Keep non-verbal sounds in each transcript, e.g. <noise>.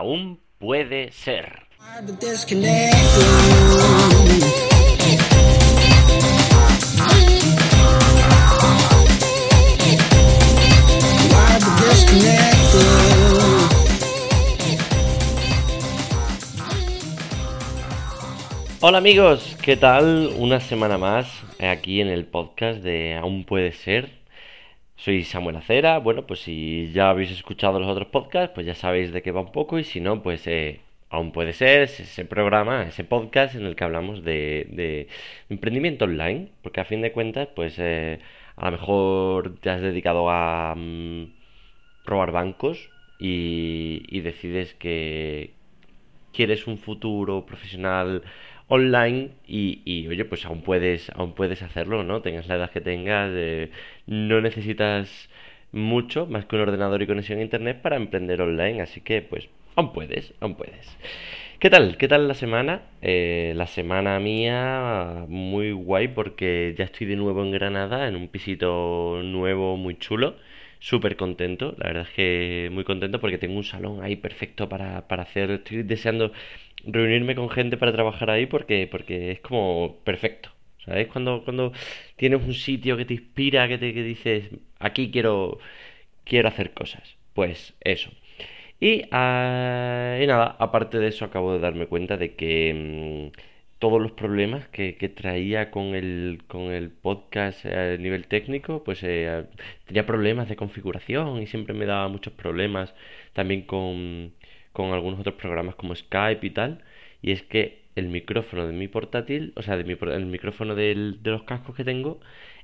aún puede ser. Hola amigos, ¿qué tal? Una semana más aquí en el podcast de Aún puede ser. Soy Samuel Acera. Bueno, pues si ya habéis escuchado los otros podcasts, pues ya sabéis de qué va un poco. Y si no, pues eh, aún puede ser ese programa, ese podcast en el que hablamos de, emprendimiento online. Porque a fin de cuentas, pues eh, a lo mejor te has dedicado a mm, robar bancos y, y decides que quieres un futuro profesional online y, oye, pues aún puedes, aún puedes hacerlo, ¿no? Tengas la edad que tengas, eh, no necesitas mucho más que un ordenador y conexión a internet para emprender online, así que pues aún puedes, aún puedes. ¿Qué tal? ¿Qué tal la semana? Eh, la semana mía muy guay porque ya estoy de nuevo en Granada, en un pisito nuevo muy chulo súper contento, la verdad es que muy contento porque tengo un salón ahí perfecto para, para hacer, estoy deseando reunirme con gente para trabajar ahí porque, porque es como perfecto. ¿Sabes? Cuando, cuando tienes un sitio que te inspira, que te que dices, aquí quiero, quiero hacer cosas. Pues eso. Y, ah, y nada, aparte de eso acabo de darme cuenta de que... Mm, todos los problemas que, traía con el, con el podcast a nivel técnico, pues eh, tenía problemas de configuración y siempre me daba muchos problemas también con, con algunos otros programas como Skype y tal. Y es que el micrófono de mi portátil, o sea, de mi, el micrófono de los cascos que tengo,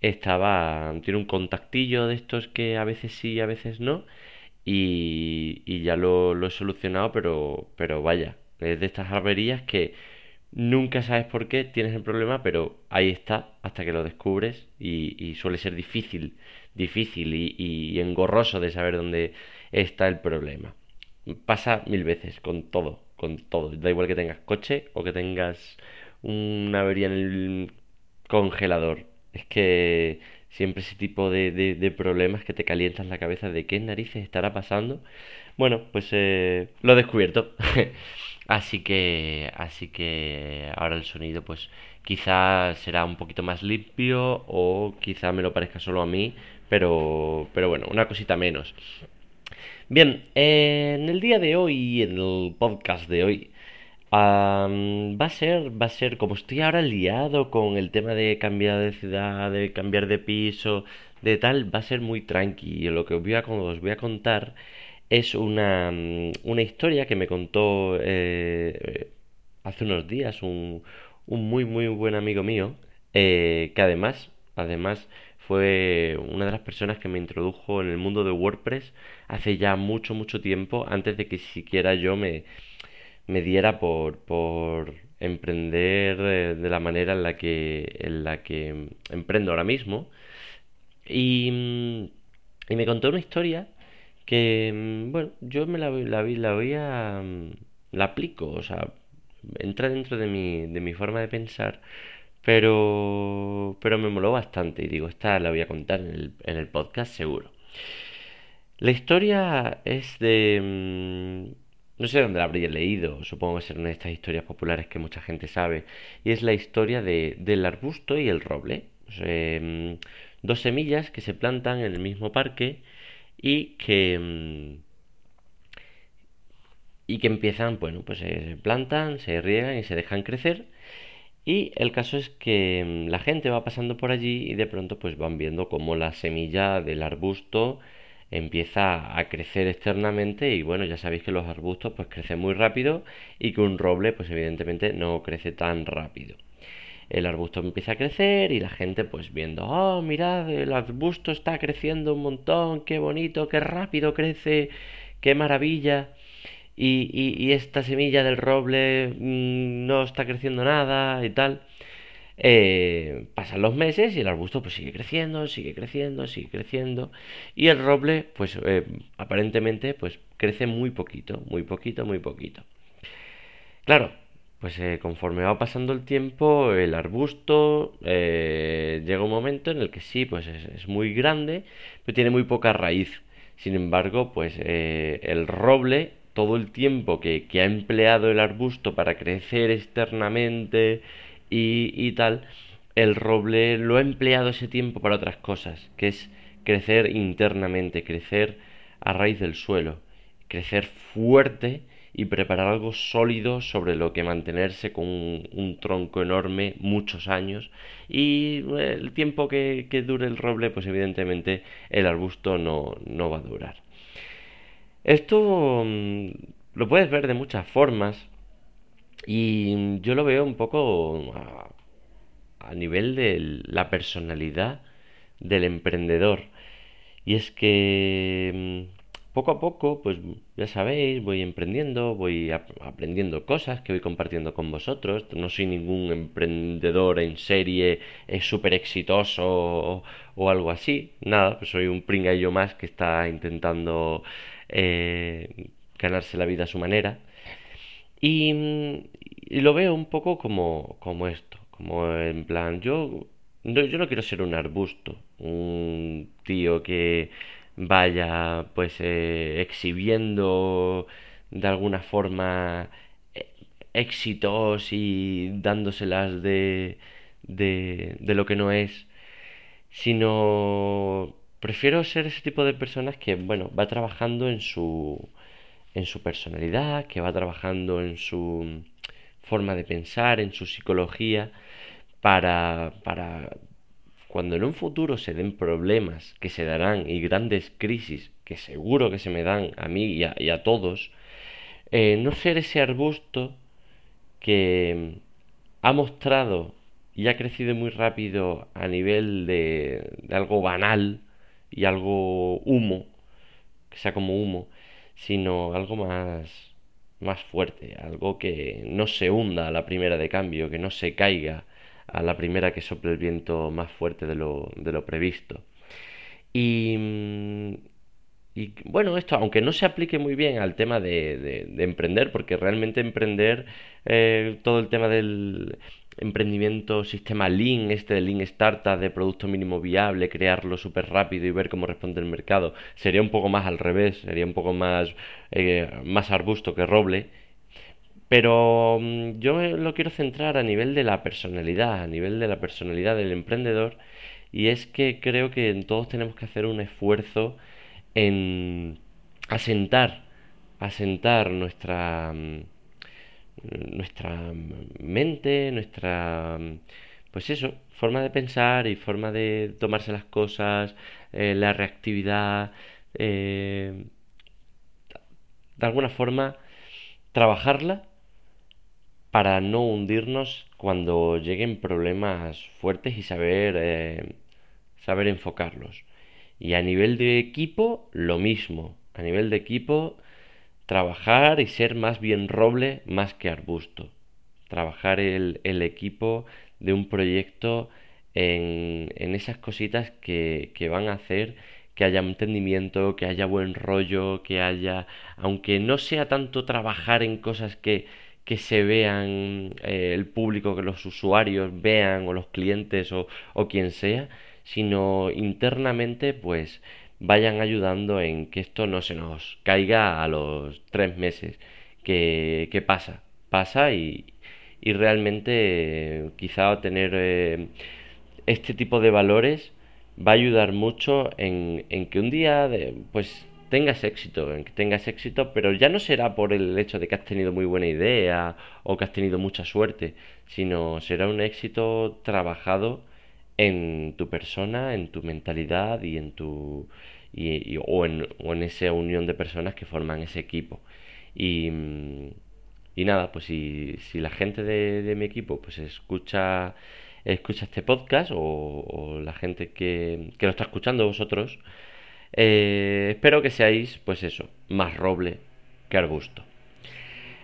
estaba, tiene un contactillo de estos que a veces sí a veces no. Y, y ya lo, lo he solucionado, pero, pero vaya, es de estas averías que Nunca sabes por qué tienes el problema, pero ahí está hasta que lo descubres y, suele ser difícil, difícil y, engorroso de saber dónde está el problema. Pasa mil veces con todo, con todo. Da igual que tengas coche o que tengas una avería en el congelador. Es que siempre ese tipo de, problemas que te calientas la cabeza de qué narices estará pasando. Bueno, pues eh, lo he descubierto. <laughs> Así que, así que ahora el sonido pues quizás será un poquito más limpio o quizá me lo parezca solo a mí, pero, pero bueno, una cosita menos. Bien, en el día de hoy, en el podcast de hoy, va a ser, va a ser, como estoy ahora liado con el tema de cambiar de ciudad, de cambiar de piso, de tal, va a ser muy tranquilo. Lo que os voy a contar es una, mm, una historia que me contó eh, hace unos días un, un, muy muy buen amigo mío eh, que además además fue una de las personas que me introdujo en el mundo de WordPress hace ya mucho mucho tiempo antes de que siquiera yo me, me diera por, por emprender de, la manera en la que en la que emprendo ahora mismo. Y, mm, y me contó una historia que, mm, bueno, yo me la, la, la voy a... Mm, la aplico, o sea, entra dentro de mi, de mi forma de pensar, pero, pero me moló bastante y digo, esta la voy a contar en el, en el podcast seguro. La historia es de... Mm, no sé dónde la habría leído, supongo que ser una de estas historias populares que mucha gente sabe, y es la historia de, del arbusto y el roble. dos semillas que se plantan en el mismo parque y que mm, y que empiezan, bueno, pues se plantan, se riegan y se dejan crecer. Y el caso es que mm, la gente va pasando por allí y de pronto pues van viendo como la semilla del arbusto empieza a crecer externamente y bueno, ya sabéis que los arbustos pues crecen muy rápido y que un roble pues evidentemente no crece tan rápido el arbusto empieza a crecer y la gente pues viendo, oh, mirad, el arbusto está creciendo un montón, qué bonito, qué rápido crece, qué maravilla. Y, y, esta semilla del roble mm, no está creciendo nada y tal. Eh, pasan los meses y el arbusto pues sigue creciendo, sigue creciendo, sigue creciendo y el roble pues eh, aparentemente pues crece muy poquito, muy poquito, muy poquito. Claro, pues eh, conforme va pasando el tiempo, el arbusto eh, llega un momento en el que sí, pues es, muy grande, pero tiene muy poca raíz. Sin embargo, pues eh, el roble todo el tiempo que, ha empleado el arbusto para crecer externamente y, y tal, el roble lo ha empleado ese tiempo para otras cosas, que es crecer internamente, crecer a raíz del suelo, crecer fuerte y preparar algo sólido sobre lo que mantenerse con un, tronco enorme muchos años. Y eh, el tiempo que, dure el roble pues evidentemente el arbusto no, no va a durar. Esto mm, lo puedes ver de muchas formas y yo lo veo un poco a nivel de la personalidad del emprendedor. Y es que mm, poco a poco, pues ya sabéis, voy emprendiendo, voy aprendiendo cosas que voy compartiendo con vosotros. No soy ningún emprendedor en serie es súper exitoso o, algo así. Nada, pues soy un pringaillo más que está intentando eh, ganarse la vida a su manera. Y, y, lo veo un poco como, como esto, como en plan, yo, yo no quiero ser un arbusto, un tío que vaya pues eh, exhibiendo de alguna forma eh, éxitos y dándoselas de, de, de lo que no es, sino prefiero ser ese tipo de personas que, bueno, va trabajando en su, en su personalidad, que va trabajando en su forma de pensar, en su psicología, para, para cuando en un futuro se den problemas que se darán y grandes crisis que seguro que se me dan a mí y a, todos, eh, no ser ese arbusto que ha mostrado y ha crecido muy rápido a nivel de, de algo banal y algo humo, que sea como humo, sino algo más, más fuerte, algo que no se hunda a la primera de cambio, que no se caiga a la primera que sople el viento más fuerte de lo, previsto. Y, mm, y, bueno, esto, aunque no se aplique muy bien al tema de, de, emprender, porque realmente emprender, eh, todo el tema del emprendimiento, sistema Lean, este de Lean Startup, de producto mínimo viable, crearlo súper rápido y ver cómo responde el mercado, sería un poco más al revés, sería un poco más, eh, más arbusto que roble pero mm, yo lo quiero centrar a nivel de la personalidad, a nivel de la personalidad del emprendedor, y es que creo que todos tenemos que hacer un esfuerzo en asentar, asentar nuestra mm, nuestra mente, nuestra pues eso, forma de pensar y forma de tomarse las cosas, eh, la reactividad, eh, de alguna forma trabajarla para no hundirnos cuando lleguen problemas fuertes y saber, eh, saber enfocarlos. Y a nivel de equipo, lo mismo. A nivel de equipo, trabajar y ser más bien roble más que arbusto. Trabajar el, el equipo de un proyecto en, en esas cositas que, que van a hacer que haya entendimiento, que haya buen rollo, que haya, aunque no sea tanto trabajar en cosas que, que se vean eh, el público, que los usuarios vean o los clientes o, o quien sea, sino internamente pues vayan ayudando en que esto no se nos caiga a los tres meses. que, que pasa? Pasa y, y realmente quizá tener eh, este tipo de valores va a ayudar mucho en, en que un día pues tengas éxito, en que tengas éxito, pero ya no será por el hecho de que has tenido muy buena idea o que has tenido mucha suerte, sino será un éxito trabajado en tu persona, en tu mentalidad y en tu y, o, en, o, en, esa unión de personas que forman ese equipo. Y, y nada, pues si, si la gente de, de, mi equipo pues escucha escucha este podcast o, o la gente que, que lo está escuchando vosotros, eh, espero que seáis, pues eso, más roble que arbusto.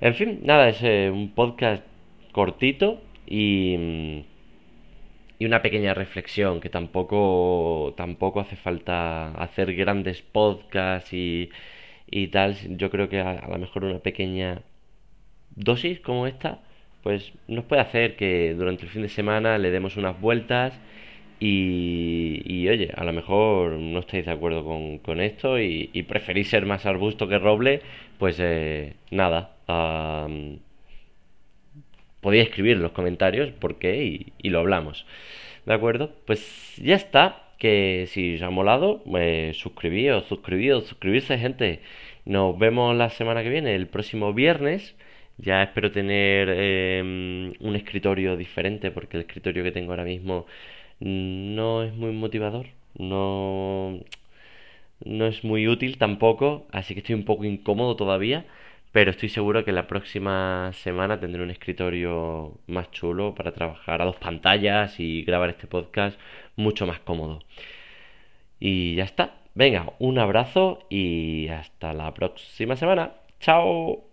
En fin, nada, es eh, un podcast cortito y, y una pequeña reflexión, que tampoco, tampoco hace falta hacer grandes podcasts y, y tal. Yo creo que a, a lo mejor una pequeña dosis como esta, pues nos puede hacer que durante el fin de semana le demos unas vueltas Y, oye, a lo mejor no estáis de acuerdo con, esto y, preferís ser más arbusto que roble, pues eh, nada. podéis escribir en los comentarios por qué y, y, lo hablamos. ¿De acuerdo? Pues ya está. Que si os ha molado, pues suscribíos, suscribíos, suscribirse, gente. Nos vemos la semana que viene, el próximo viernes. Ya espero tener em, un escritorio diferente porque el escritorio que tengo ahora mismo no es muy motivador, no, no es muy útil tampoco, así que estoy un poco incómodo todavía, pero estoy seguro que la próxima semana tendré un escritorio más chulo para trabajar a dos pantallas y grabar este podcast mucho más cómodo. Y ya está. Venga, un abrazo y hasta la próxima semana. Chao.